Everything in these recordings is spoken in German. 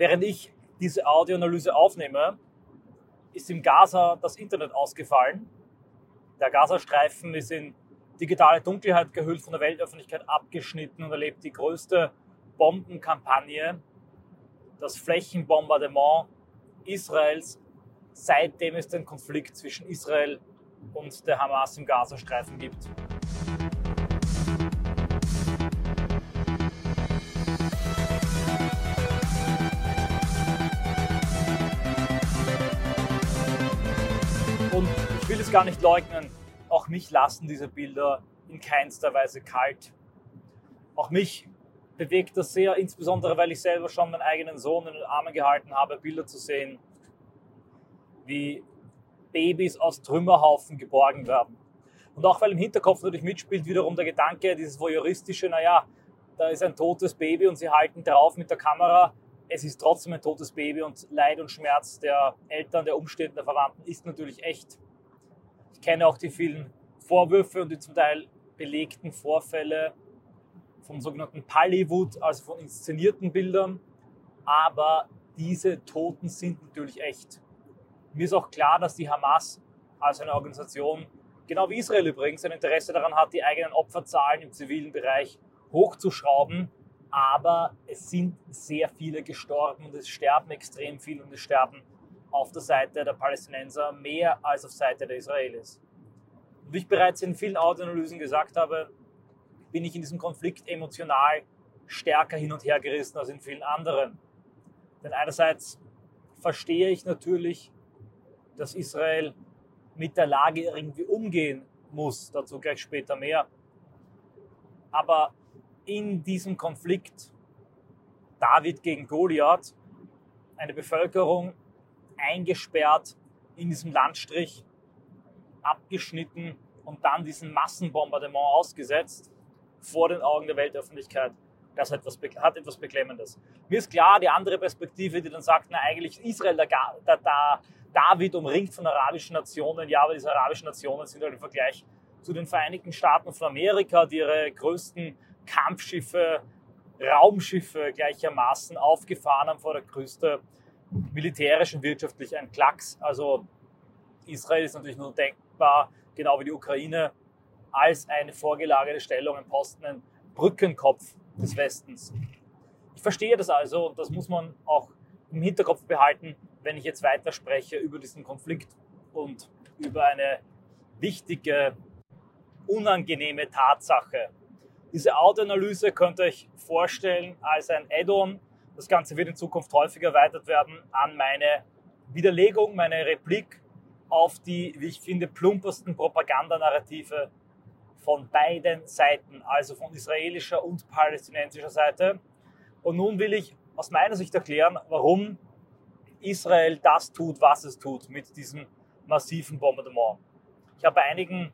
Während ich diese Audioanalyse aufnehme, ist im Gaza das Internet ausgefallen. Der Gazastreifen ist in digitale Dunkelheit gehüllt, von der Weltöffentlichkeit abgeschnitten und erlebt die größte Bombenkampagne, das Flächenbombardement Israels, seitdem es den Konflikt zwischen Israel und der Hamas im Gazastreifen gibt. Gar nicht leugnen, auch mich lassen diese Bilder in keinster Weise kalt. Auch mich bewegt das sehr, insbesondere weil ich selber schon meinen eigenen Sohn in den Armen gehalten habe, Bilder zu sehen, wie Babys aus Trümmerhaufen geborgen werden. Und auch weil im Hinterkopf natürlich mitspielt wiederum der Gedanke, dieses voyeuristische, naja, da ist ein totes Baby und sie halten drauf mit der Kamera. Es ist trotzdem ein totes Baby und Leid und Schmerz der Eltern, der Umstände, der Verwandten ist natürlich echt. Ich kenne auch die vielen Vorwürfe und die zum Teil belegten Vorfälle vom sogenannten Pollywood, also von inszenierten Bildern. Aber diese Toten sind natürlich echt. Mir ist auch klar, dass die Hamas als eine Organisation, genau wie Israel übrigens, ein Interesse daran hat, die eigenen Opferzahlen im zivilen Bereich hochzuschrauben. Aber es sind sehr viele gestorben und es sterben extrem viel und es sterben auf der Seite der Palästinenser mehr als auf Seite der Israelis. Und wie ich bereits in vielen Audioanalysen gesagt habe, bin ich in diesem Konflikt emotional stärker hin und her gerissen als in vielen anderen. Denn einerseits verstehe ich natürlich, dass Israel mit der Lage irgendwie umgehen muss. Dazu gleich später mehr. Aber in diesem Konflikt David gegen Goliath eine Bevölkerung eingesperrt in diesem Landstrich, abgeschnitten und dann diesem Massenbombardement ausgesetzt vor den Augen der Weltöffentlichkeit. Das hat etwas, etwas Beklemmendes. Mir ist klar, die andere Perspektive, die dann sagt, na eigentlich Israel, da, da, da David umringt von arabischen Nationen. Ja, aber diese arabischen Nationen sind halt im Vergleich zu den Vereinigten Staaten von Amerika, die ihre größten Kampfschiffe, Raumschiffe gleichermaßen aufgefahren haben vor der Größte militärisch und wirtschaftlich ein Klacks. Also Israel ist natürlich nur denkbar, genau wie die Ukraine, als eine vorgelagerte Stellung, ein Posten, ein Brückenkopf des Westens. Ich verstehe das also und das muss man auch im Hinterkopf behalten, wenn ich jetzt weiter spreche über diesen Konflikt und über eine wichtige, unangenehme Tatsache. Diese Audioanalyse könnt ihr euch vorstellen als ein Add-on. Das Ganze wird in Zukunft häufiger erweitert werden an meine Widerlegung, meine Replik auf die, wie ich finde, plumpersten Propagandanarrative von beiden Seiten, also von israelischer und palästinensischer Seite. Und nun will ich aus meiner Sicht erklären, warum Israel das tut, was es tut mit diesem massiven Bombardement. Ich habe bei einigen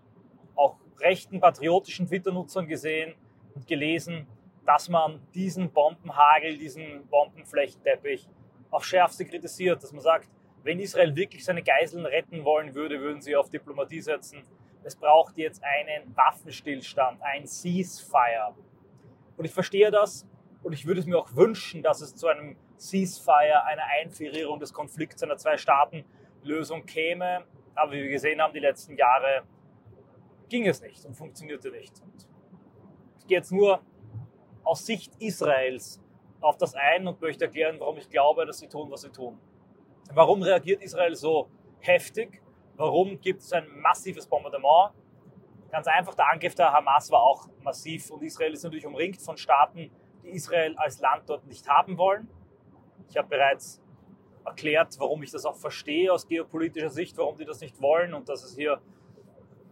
auch rechten patriotischen Twitter-Nutzern gesehen und gelesen, dass man diesen Bombenhagel, diesen Bombenflächenteppich auf schärfste kritisiert, dass man sagt, wenn Israel wirklich seine Geiseln retten wollen würde, würden sie auf Diplomatie setzen. Es braucht jetzt einen Waffenstillstand, ein Ceasefire. Und ich verstehe das und ich würde es mir auch wünschen, dass es zu einem Ceasefire, einer Einfrierung des Konflikts, einer Zwei-Staaten-Lösung käme. Aber wie wir gesehen haben, die letzten Jahre ging es nicht und funktionierte nicht. Und ich gehe jetzt nur aus Sicht Israels auf das ein und möchte erklären, warum ich glaube, dass sie tun, was sie tun. Warum reagiert Israel so heftig? Warum gibt es ein massives Bombardement? Ganz einfach, der Angriff der Hamas war auch massiv und Israel ist natürlich umringt von Staaten, die Israel als Land dort nicht haben wollen. Ich habe bereits erklärt, warum ich das auch verstehe aus geopolitischer Sicht, warum die das nicht wollen und dass es hier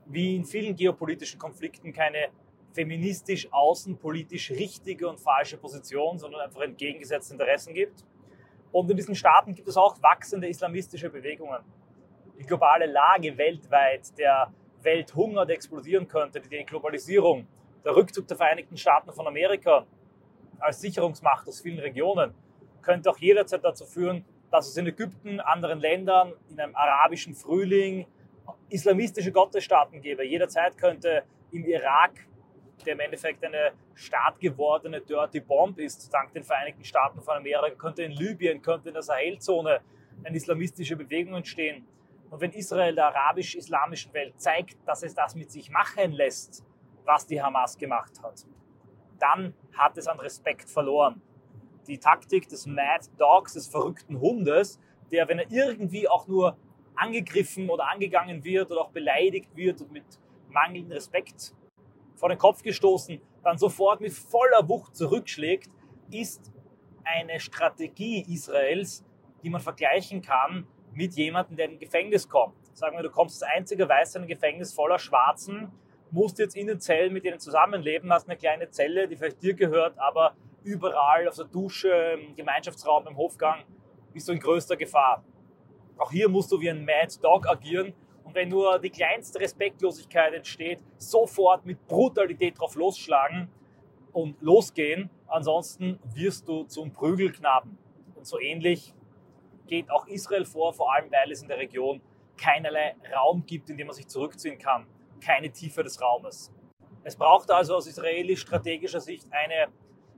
wie in vielen geopolitischen Konflikten keine feministisch außenpolitisch richtige und falsche Position, sondern einfach entgegengesetzte Interessen gibt. Und in diesen Staaten gibt es auch wachsende islamistische Bewegungen. Die globale Lage weltweit, der Welthunger, der explodieren könnte, die Globalisierung, der Rückzug der Vereinigten Staaten von Amerika als Sicherungsmacht aus vielen Regionen, könnte auch jederzeit dazu führen, dass es in Ägypten, anderen Ländern, in einem arabischen Frühling islamistische Gottesstaaten gäbe. Jederzeit könnte im Irak der im Endeffekt eine staatgewordene Dirty Bomb ist, dank den Vereinigten Staaten von Amerika, könnte in Libyen, könnte in der Sahelzone eine islamistische Bewegung entstehen. Und wenn Israel der arabisch-islamischen Welt zeigt, dass es das mit sich machen lässt, was die Hamas gemacht hat, dann hat es an Respekt verloren. Die Taktik des Mad Dogs, des verrückten Hundes, der, wenn er irgendwie auch nur angegriffen oder angegangen wird oder auch beleidigt wird und mit mangelndem Respekt vor den Kopf gestoßen, dann sofort mit voller Wucht zurückschlägt, ist eine Strategie Israels, die man vergleichen kann mit jemandem, der in ein Gefängnis kommt. Sagen wir, du kommst als einziger Weißer in ein Gefängnis voller Schwarzen, musst jetzt in den Zellen mit denen zusammenleben, hast eine kleine Zelle, die vielleicht dir gehört, aber überall auf der Dusche, im Gemeinschaftsraum, im Hofgang bist du in größter Gefahr. Auch hier musst du wie ein Mad Dog agieren wenn nur die kleinste Respektlosigkeit entsteht, sofort mit Brutalität drauf losschlagen und losgehen. Ansonsten wirst du zum Prügelknaben. Und so ähnlich geht auch Israel vor, vor allem weil es in der Region keinerlei Raum gibt, in dem man sich zurückziehen kann. Keine Tiefe des Raumes. Es braucht also aus israelisch-strategischer Sicht eine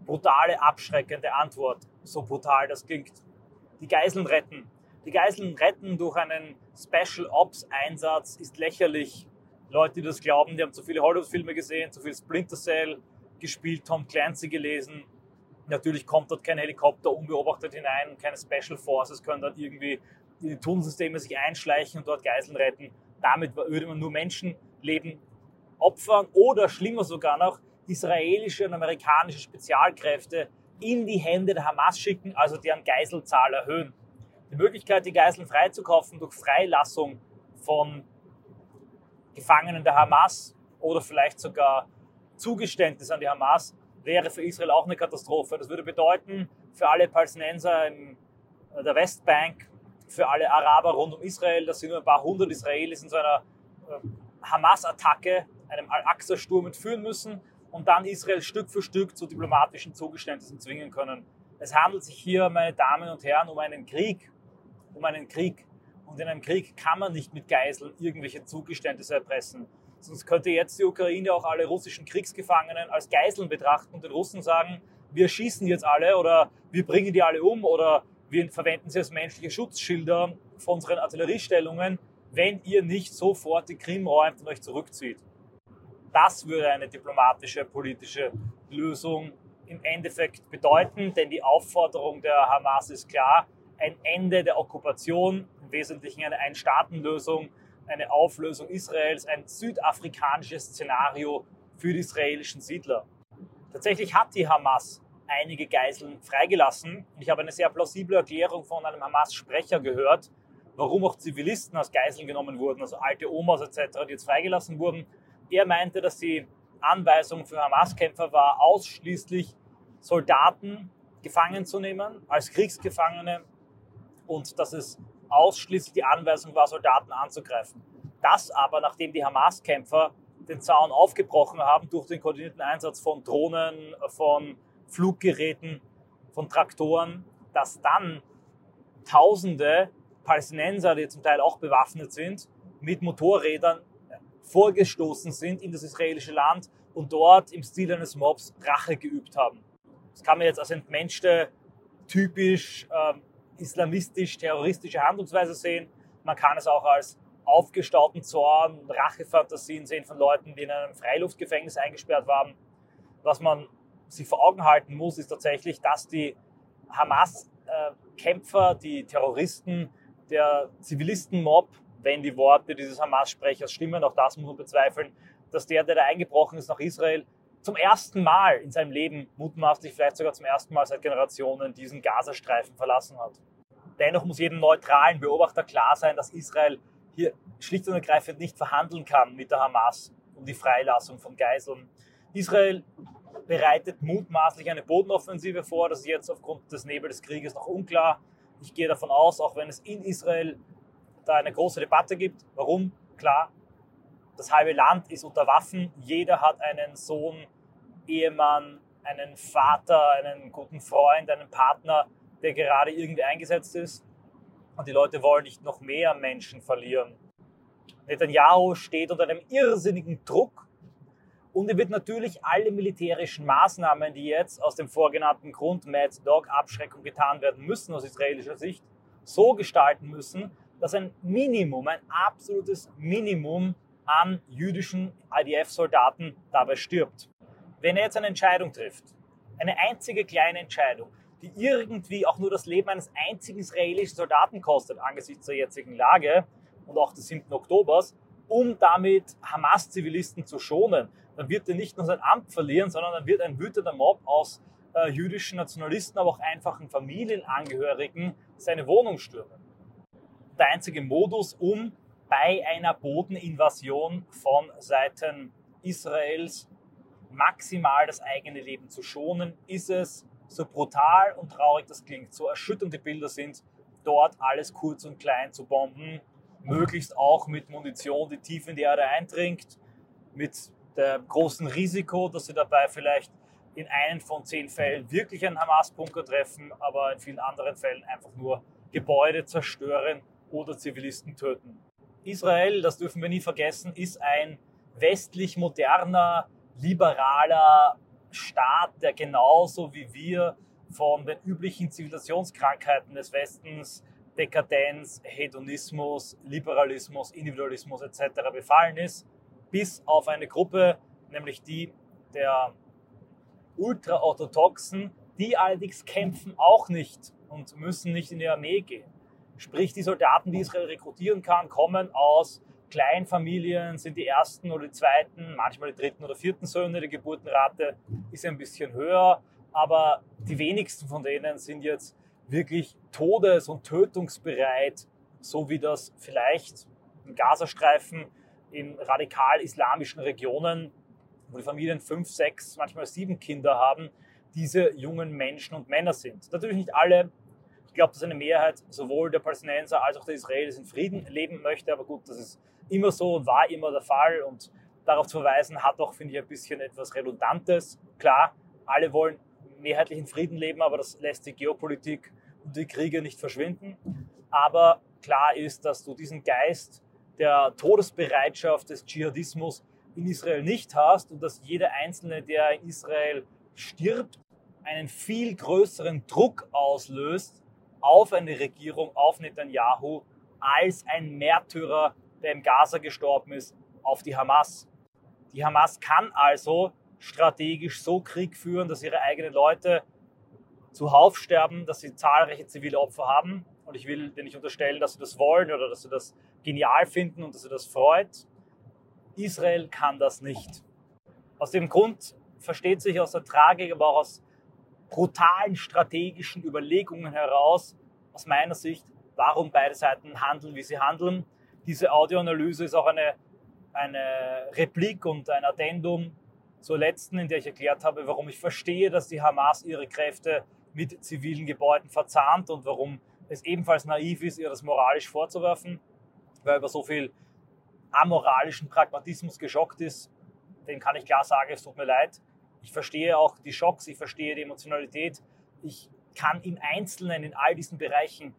brutale, abschreckende Antwort. So brutal das klingt. Die Geiseln retten. Die Geiseln retten durch einen Special Ops Einsatz ist lächerlich. Leute, die das glauben, die haben zu viele Hollywood-Filme gesehen, zu viel Splinter Cell gespielt, Tom Clancy gelesen. Natürlich kommt dort kein Helikopter unbeobachtet hinein, keine Special Forces können dort irgendwie in die Tunnelsysteme sich einschleichen und dort Geiseln retten. Damit würde man nur Menschenleben opfern oder schlimmer sogar noch israelische und amerikanische Spezialkräfte in die Hände der Hamas schicken, also deren Geiselzahl erhöhen. Die Möglichkeit, die Geiseln freizukaufen durch Freilassung von Gefangenen der Hamas oder vielleicht sogar Zugeständnis an die Hamas wäre für Israel auch eine Katastrophe. Das würde bedeuten, für alle Palästinenser in der Westbank, für alle Araber rund um Israel, dass sie nur ein paar hundert Israelis in so einer äh, Hamas-Attacke, einem Al-Aqsa-Sturm entführen müssen und dann Israel Stück für Stück zu diplomatischen Zugeständnissen zwingen können. Es handelt sich hier, meine Damen und Herren, um einen Krieg, um einen Krieg. Und in einem Krieg kann man nicht mit Geiseln irgendwelche Zugeständnisse erpressen. Sonst könnte jetzt die Ukraine auch alle russischen Kriegsgefangenen als Geiseln betrachten und den Russen sagen, wir schießen jetzt alle oder wir bringen die alle um oder wir verwenden sie als menschliche Schutzschilder von unseren Artilleriestellungen, wenn ihr nicht sofort die Krim räumt und euch zurückzieht. Das würde eine diplomatische, politische Lösung im Endeffekt bedeuten, denn die Aufforderung der Hamas ist klar, ein Ende der Okkupation, im Wesentlichen eine Ein-Staaten-Lösung, eine Auflösung Israels, ein südafrikanisches Szenario für die israelischen Siedler. Tatsächlich hat die Hamas einige Geiseln freigelassen. Ich habe eine sehr plausible Erklärung von einem Hamas-Sprecher gehört, warum auch Zivilisten als Geiseln genommen wurden, also alte Omas etc., die jetzt freigelassen wurden. Er meinte, dass die Anweisung für Hamas-Kämpfer war, ausschließlich Soldaten gefangen zu nehmen, als Kriegsgefangene und dass es ausschließlich die Anweisung war, Soldaten anzugreifen. Das aber, nachdem die Hamas-Kämpfer den Zaun aufgebrochen haben durch den koordinierten Einsatz von Drohnen, von Fluggeräten, von Traktoren, dass dann Tausende Palästinenser, die zum Teil auch bewaffnet sind, mit Motorrädern vorgestoßen sind in das israelische Land und dort im Stil eines Mobs Rache geübt haben. Das kann man jetzt als entmenschte, typisch ähm, islamistisch-terroristische Handlungsweise sehen. Man kann es auch als aufgestauten Zorn, Rachefantasien sehen von Leuten, die in einem Freiluftgefängnis eingesperrt waren. Was man sich vor Augen halten muss, ist tatsächlich, dass die Hamas-Kämpfer, die Terroristen, der Zivilisten-Mob, wenn die Worte dieses Hamas-Sprechers stimmen, auch das muss man bezweifeln, dass der, der da eingebrochen ist nach Israel, zum ersten Mal in seinem Leben, mutmaßlich vielleicht sogar zum ersten Mal seit Generationen, diesen Gazastreifen verlassen hat. Dennoch muss jedem neutralen Beobachter klar sein, dass Israel hier schlicht und ergreifend nicht verhandeln kann mit der Hamas um die Freilassung von Geiseln. Israel bereitet mutmaßlich eine Bodenoffensive vor. Das ist jetzt aufgrund des Nebels des Krieges noch unklar. Ich gehe davon aus, auch wenn es in Israel da eine große Debatte gibt. Warum? Klar, das halbe Land ist unter Waffen. Jeder hat einen Sohn, Ehemann, einen Vater, einen guten Freund, einen Partner, der gerade irgendwie eingesetzt ist. Und die Leute wollen nicht noch mehr Menschen verlieren. Netanyahu steht unter einem irrsinnigen Druck Und er wird natürlich alle militärischen Maßnahmen, die jetzt aus dem vorgenannten Grund Mad Dog Abschreckung getan werden müssen aus israelischer Sicht, so gestalten müssen, dass ein Minimum, ein absolutes Minimum an jüdischen IDF-Soldaten dabei stirbt. Wenn er jetzt eine Entscheidung trifft, eine einzige kleine Entscheidung, die irgendwie auch nur das Leben eines einzigen israelischen Soldaten kostet angesichts der jetzigen Lage und auch des 7. Oktobers, um damit Hamas-Zivilisten zu schonen, dann wird er nicht nur sein Amt verlieren, sondern dann wird ein wütender Mob aus äh, jüdischen Nationalisten, aber auch einfachen Familienangehörigen seine Wohnung stürmen. Der einzige Modus, um bei einer Bodeninvasion von Seiten Israels maximal das eigene Leben zu schonen, ist es, so brutal und traurig das klingt, so erschütternd die Bilder sind, dort alles kurz und klein zu bomben, möglichst auch mit Munition, die tief in die Erde eindringt, mit dem großen Risiko, dass sie dabei vielleicht in einen von zehn Fällen wirklich einen Hamas-Bunker treffen, aber in vielen anderen Fällen einfach nur Gebäude zerstören oder Zivilisten töten. Israel, das dürfen wir nie vergessen, ist ein westlich moderner, liberaler Staat, der genauso wie wir von den üblichen Zivilisationskrankheiten des Westens, Dekadenz, Hedonismus, Liberalismus, Individualismus etc. befallen ist, bis auf eine Gruppe, nämlich die der Ultraorthodoxen, die allerdings kämpfen auch nicht und müssen nicht in die Armee gehen. Sprich, die Soldaten, die Israel rekrutieren kann, kommen aus Kleinfamilien, sind die ersten oder die zweiten, manchmal die dritten oder vierten Söhne. Die Geburtenrate ist ein bisschen höher, aber die wenigsten von denen sind jetzt wirklich todes- und tötungsbereit, so wie das vielleicht im Gazastreifen in radikal-islamischen Regionen, wo die Familien fünf, sechs, manchmal sieben Kinder haben, diese jungen Menschen und Männer sind. Natürlich nicht alle, glaube, dass eine Mehrheit sowohl der Palästinenser als auch der Israelis in Frieden leben möchte. Aber gut, das ist immer so und war immer der Fall. Und darauf zu verweisen, hat auch, finde ich, ein bisschen etwas Redundantes. Klar, alle wollen mehrheitlich in Frieden leben, aber das lässt die Geopolitik und die Kriege nicht verschwinden. Aber klar ist, dass du diesen Geist der Todesbereitschaft des Dschihadismus in Israel nicht hast und dass jeder Einzelne, der in Israel stirbt, einen viel größeren Druck auslöst, auf eine Regierung, auf Netanyahu, als ein Märtyrer, der im Gaza gestorben ist, auf die Hamas. Die Hamas kann also strategisch so Krieg führen, dass ihre eigenen Leute zuhauf sterben, dass sie zahlreiche zivile Opfer haben. Und ich will dir nicht unterstellen, dass sie das wollen oder dass sie das genial finden und dass sie das freut. Israel kann das nicht. Aus dem Grund versteht sich aus der Tragik, aber auch aus brutalen strategischen Überlegungen heraus, aus meiner Sicht, warum beide Seiten handeln, wie sie handeln. Diese Audioanalyse ist auch eine, eine Replik und ein Addendum zur letzten, in der ich erklärt habe, warum ich verstehe, dass die Hamas ihre Kräfte mit zivilen Gebäuden verzahnt und warum es ebenfalls naiv ist, ihr das moralisch vorzuwerfen, weil über so viel amoralischen Pragmatismus geschockt ist. Den kann ich klar sagen, es tut mir leid. Ich verstehe auch die Schocks, ich verstehe die Emotionalität. Ich kann im Einzelnen in all diesen Bereichen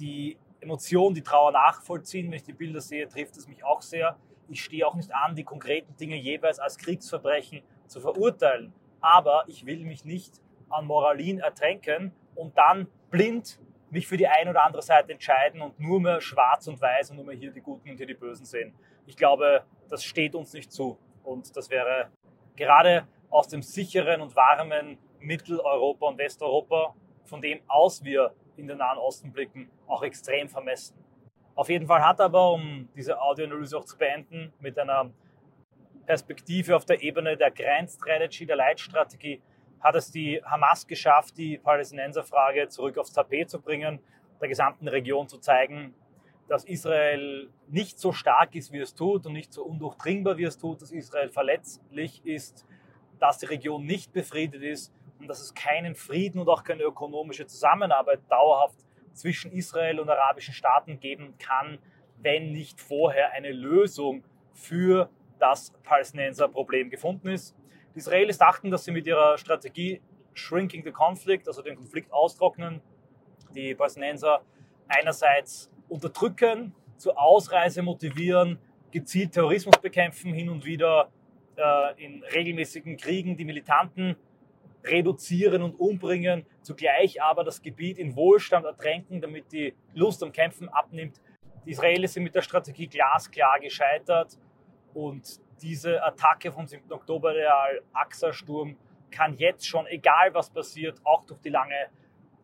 die Emotion, die Trauer nachvollziehen. Wenn ich die Bilder sehe, trifft es mich auch sehr. Ich stehe auch nicht an, die konkreten Dinge jeweils als Kriegsverbrechen zu verurteilen. Aber ich will mich nicht an Moralin ertränken und dann blind mich für die eine oder andere Seite entscheiden und nur mehr schwarz und weiß und nur mehr hier die Guten und hier die Bösen sehen. Ich glaube, das steht uns nicht zu. Und das wäre gerade aus dem sicheren und warmen Mitteleuropa und Westeuropa, von dem aus wir in den Nahen Osten blicken, auch extrem vermessen. Auf jeden Fall hat aber, um diese Audioanalyse auch zu beenden, mit einer Perspektive auf der Ebene der Grand Strategy, der Leitstrategie, hat es die Hamas geschafft, die Palästinenserfrage zurück aufs Tapet zu bringen, der gesamten Region zu zeigen, dass Israel nicht so stark ist, wie es tut und nicht so undurchdringbar, wie es tut, dass Israel verletzlich ist, dass die Region nicht befriedet ist und dass es keinen Frieden und auch keine ökonomische Zusammenarbeit dauerhaft zwischen Israel und arabischen Staaten geben kann, wenn nicht vorher eine Lösung für das Palästinenser-Problem gefunden ist. Die Israelis dachten, dass sie mit ihrer Strategie Shrinking the Conflict, also den Konflikt austrocknen, die Palästinenser einerseits unterdrücken, zur Ausreise motivieren, gezielt Terrorismus bekämpfen, hin und wieder äh, in regelmäßigen Kriegen die Militanten reduzieren und umbringen, zugleich aber das Gebiet in Wohlstand ertränken, damit die Lust am Kämpfen abnimmt. Die Israelis sind mit der Strategie glasklar gescheitert und diese Attacke vom 7. Oktober, der Al-Aqsa-Sturm, kann jetzt schon, egal was passiert, auch durch die lange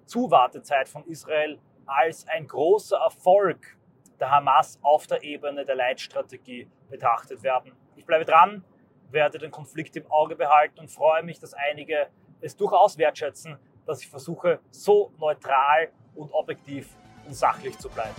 Zuwartezeit von Israel, als ein großer Erfolg der Hamas auf der Ebene der Leitstrategie betrachtet werden. Ich bleibe dran, werde den Konflikt im Auge behalten und freue mich, dass einige es durchaus wertschätzen, dass ich versuche, so neutral und objektiv und sachlich zu bleiben.